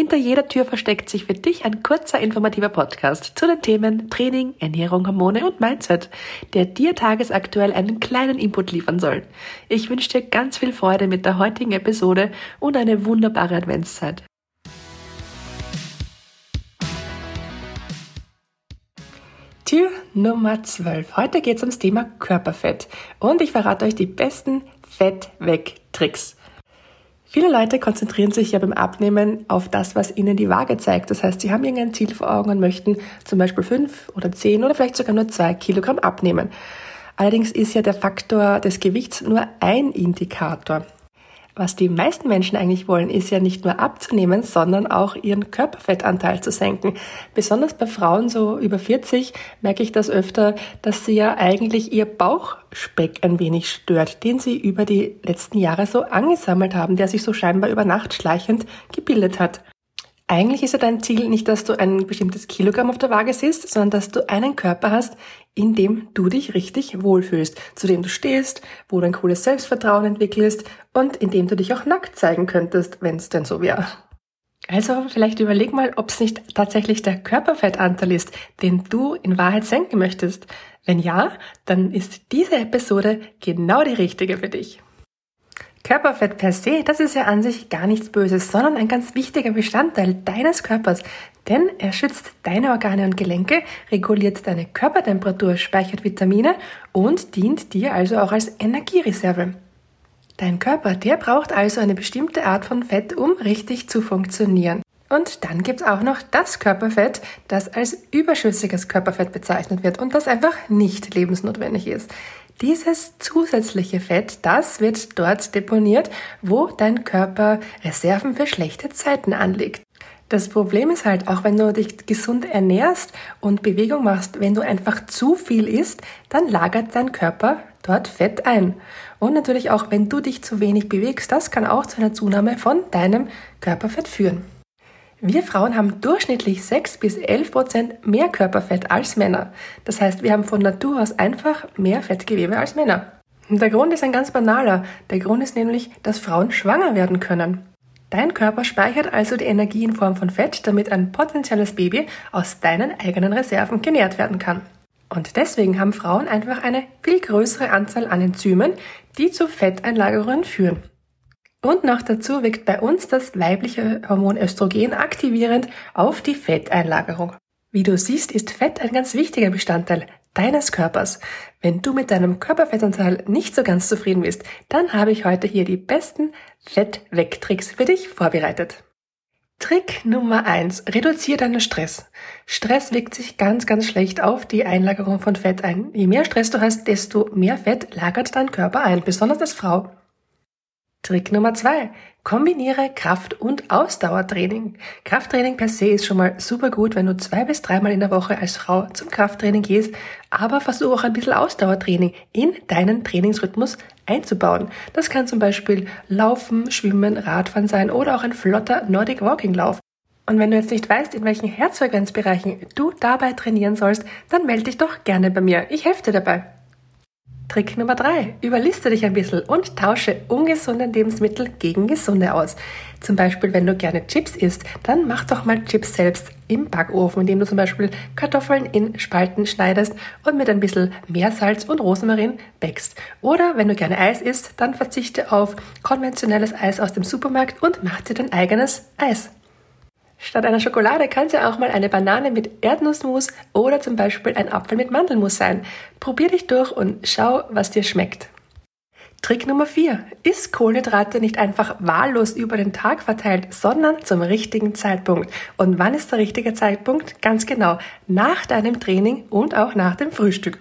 Hinter jeder Tür versteckt sich für dich ein kurzer informativer Podcast zu den Themen Training, Ernährung, Hormone und Mindset, der dir tagesaktuell einen kleinen Input liefern soll. Ich wünsche dir ganz viel Freude mit der heutigen Episode und eine wunderbare Adventszeit. Tür Nummer 12. Heute geht es ums Thema Körperfett und ich verrate euch die besten Fett-Weg-Tricks. Viele Leute konzentrieren sich ja beim Abnehmen auf das, was ihnen die Waage zeigt. Das heißt, sie haben irgendein Ziel vor Augen und möchten zum Beispiel fünf oder zehn oder vielleicht sogar nur zwei Kilogramm abnehmen. Allerdings ist ja der Faktor des Gewichts nur ein Indikator. Was die meisten Menschen eigentlich wollen, ist ja nicht nur abzunehmen, sondern auch ihren Körperfettanteil zu senken. Besonders bei Frauen so über 40 merke ich das öfter, dass sie ja eigentlich ihr Bauchspeck ein wenig stört, den sie über die letzten Jahre so angesammelt haben, der sich so scheinbar über Nacht schleichend gebildet hat. Eigentlich ist ja dein Ziel nicht, dass du ein bestimmtes Kilogramm auf der Waage siehst, sondern dass du einen Körper hast, in dem du dich richtig wohlfühlst, zu dem du stehst, wo du ein cooles Selbstvertrauen entwickelst und in dem du dich auch nackt zeigen könntest, wenn es denn so wäre. Also vielleicht überleg mal, ob es nicht tatsächlich der Körperfettanteil ist, den du in Wahrheit senken möchtest. Wenn ja, dann ist diese Episode genau die richtige für dich. Körperfett per se, das ist ja an sich gar nichts Böses, sondern ein ganz wichtiger Bestandteil deines Körpers, denn er schützt deine Organe und Gelenke, reguliert deine Körpertemperatur, speichert Vitamine und dient dir also auch als Energiereserve. Dein Körper, der braucht also eine bestimmte Art von Fett, um richtig zu funktionieren. Und dann gibt's auch noch das Körperfett, das als überschüssiges Körperfett bezeichnet wird und das einfach nicht lebensnotwendig ist. Dieses zusätzliche Fett, das wird dort deponiert, wo dein Körper Reserven für schlechte Zeiten anlegt. Das Problem ist halt, auch wenn du dich gesund ernährst und Bewegung machst, wenn du einfach zu viel isst, dann lagert dein Körper dort Fett ein. Und natürlich auch, wenn du dich zu wenig bewegst, das kann auch zu einer Zunahme von deinem Körperfett führen. Wir Frauen haben durchschnittlich 6 bis 11 Prozent mehr Körperfett als Männer. Das heißt, wir haben von Natur aus einfach mehr Fettgewebe als Männer. Der Grund ist ein ganz banaler. Der Grund ist nämlich, dass Frauen schwanger werden können. Dein Körper speichert also die Energie in Form von Fett, damit ein potenzielles Baby aus deinen eigenen Reserven genährt werden kann. Und deswegen haben Frauen einfach eine viel größere Anzahl an Enzymen, die zu Fetteinlagerungen führen. Und noch dazu wirkt bei uns das weibliche Hormon Östrogen aktivierend auf die Fetteinlagerung. Wie du siehst, ist Fett ein ganz wichtiger Bestandteil deines Körpers. Wenn du mit deinem Körperfettanteil nicht so ganz zufrieden bist, dann habe ich heute hier die besten Fettwegtricks für dich vorbereitet. Trick Nummer eins: Reduziere deinen Stress. Stress wirkt sich ganz, ganz schlecht auf die Einlagerung von Fett ein. Je mehr Stress du hast, desto mehr Fett lagert dein Körper ein, besonders als Frau. Trick Nummer zwei. Kombiniere Kraft- und Ausdauertraining. Krafttraining per se ist schon mal super gut, wenn du zwei bis dreimal in der Woche als Frau zum Krafttraining gehst, aber versuche auch ein bisschen Ausdauertraining in deinen Trainingsrhythmus einzubauen. Das kann zum Beispiel Laufen, Schwimmen, Radfahren sein oder auch ein flotter Nordic Walking Lauf. Und wenn du jetzt nicht weißt, in welchen Herzfrequenzbereichen du dabei trainieren sollst, dann melde dich doch gerne bei mir. Ich helfe dir dabei. Trick Nummer drei: Überliste dich ein bisschen und tausche ungesunde Lebensmittel gegen gesunde aus. Zum Beispiel, wenn du gerne Chips isst, dann mach doch mal Chips selbst im Backofen, indem du zum Beispiel Kartoffeln in Spalten schneidest und mit ein bisschen Meersalz und Rosmarin bäckst. Oder wenn du gerne Eis isst, dann verzichte auf konventionelles Eis aus dem Supermarkt und mach dir dein eigenes Eis. Statt einer Schokolade kann es ja auch mal eine Banane mit Erdnussmus oder zum Beispiel ein Apfel mit Mandelmus sein. Probier dich durch und schau, was dir schmeckt. Trick Nummer 4. Iss Kohlenhydrate nicht einfach wahllos über den Tag verteilt, sondern zum richtigen Zeitpunkt. Und wann ist der richtige Zeitpunkt? Ganz genau. Nach deinem Training und auch nach dem Frühstück.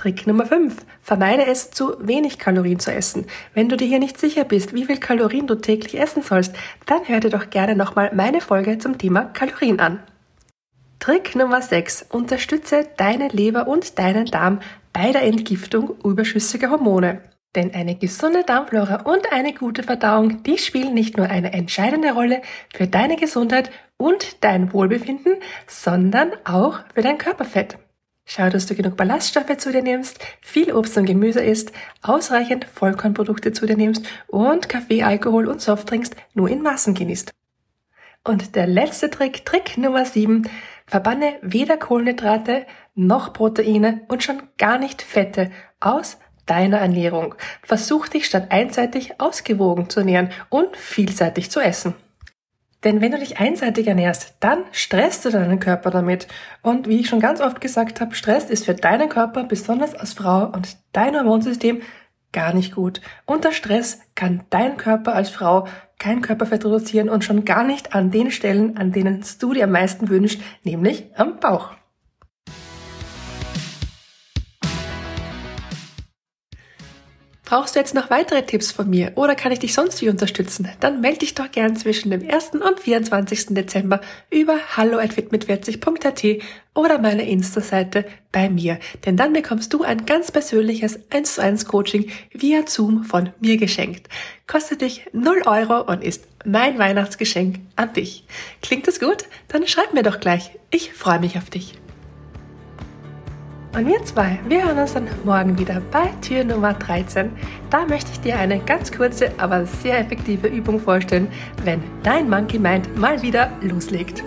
Trick Nummer 5. Vermeide es, zu wenig Kalorien zu essen. Wenn du dir hier nicht sicher bist, wie viel Kalorien du täglich essen sollst, dann hör dir doch gerne nochmal meine Folge zum Thema Kalorien an. Trick Nummer 6. Unterstütze deine Leber und deinen Darm bei der Entgiftung überschüssiger Hormone. Denn eine gesunde Darmflora und eine gute Verdauung, die spielen nicht nur eine entscheidende Rolle für deine Gesundheit und dein Wohlbefinden, sondern auch für dein Körperfett. Schau, dass du genug Ballaststoffe zu dir nimmst, viel Obst und Gemüse isst, ausreichend Vollkornprodukte zu dir nimmst und Kaffee, Alkohol und Softdrinks nur in Massen genießt. Und der letzte Trick, Trick Nummer 7, verbanne weder Kohlenhydrate noch Proteine und schon gar nicht Fette aus deiner Ernährung. Versuch dich statt einseitig ausgewogen zu ernähren und vielseitig zu essen. Denn wenn du dich einseitig ernährst, dann stresst du deinen Körper damit. Und wie ich schon ganz oft gesagt habe, Stress ist für deinen Körper, besonders als Frau und dein Hormonsystem, gar nicht gut. Unter Stress kann dein Körper als Frau kein Körperfett reduzieren und schon gar nicht an den Stellen, an denen du dir am meisten wünschst, nämlich am Bauch. Brauchst du jetzt noch weitere Tipps von mir oder kann ich dich sonst wie unterstützen? Dann melde dich doch gern zwischen dem 1. und 24. Dezember über hallo@fitmit40.at oder meiner Insta-Seite bei mir, denn dann bekommst du ein ganz persönliches 1 zu 1 Coaching via Zoom von mir geschenkt. Kostet dich 0 Euro und ist mein Weihnachtsgeschenk an dich. Klingt das gut? Dann schreib mir doch gleich. Ich freue mich auf dich. Und wir zwei, wir hören uns dann morgen wieder bei Tür Nummer 13. Da möchte ich dir eine ganz kurze, aber sehr effektive Übung vorstellen, wenn dein Monkey Mind mal wieder loslegt.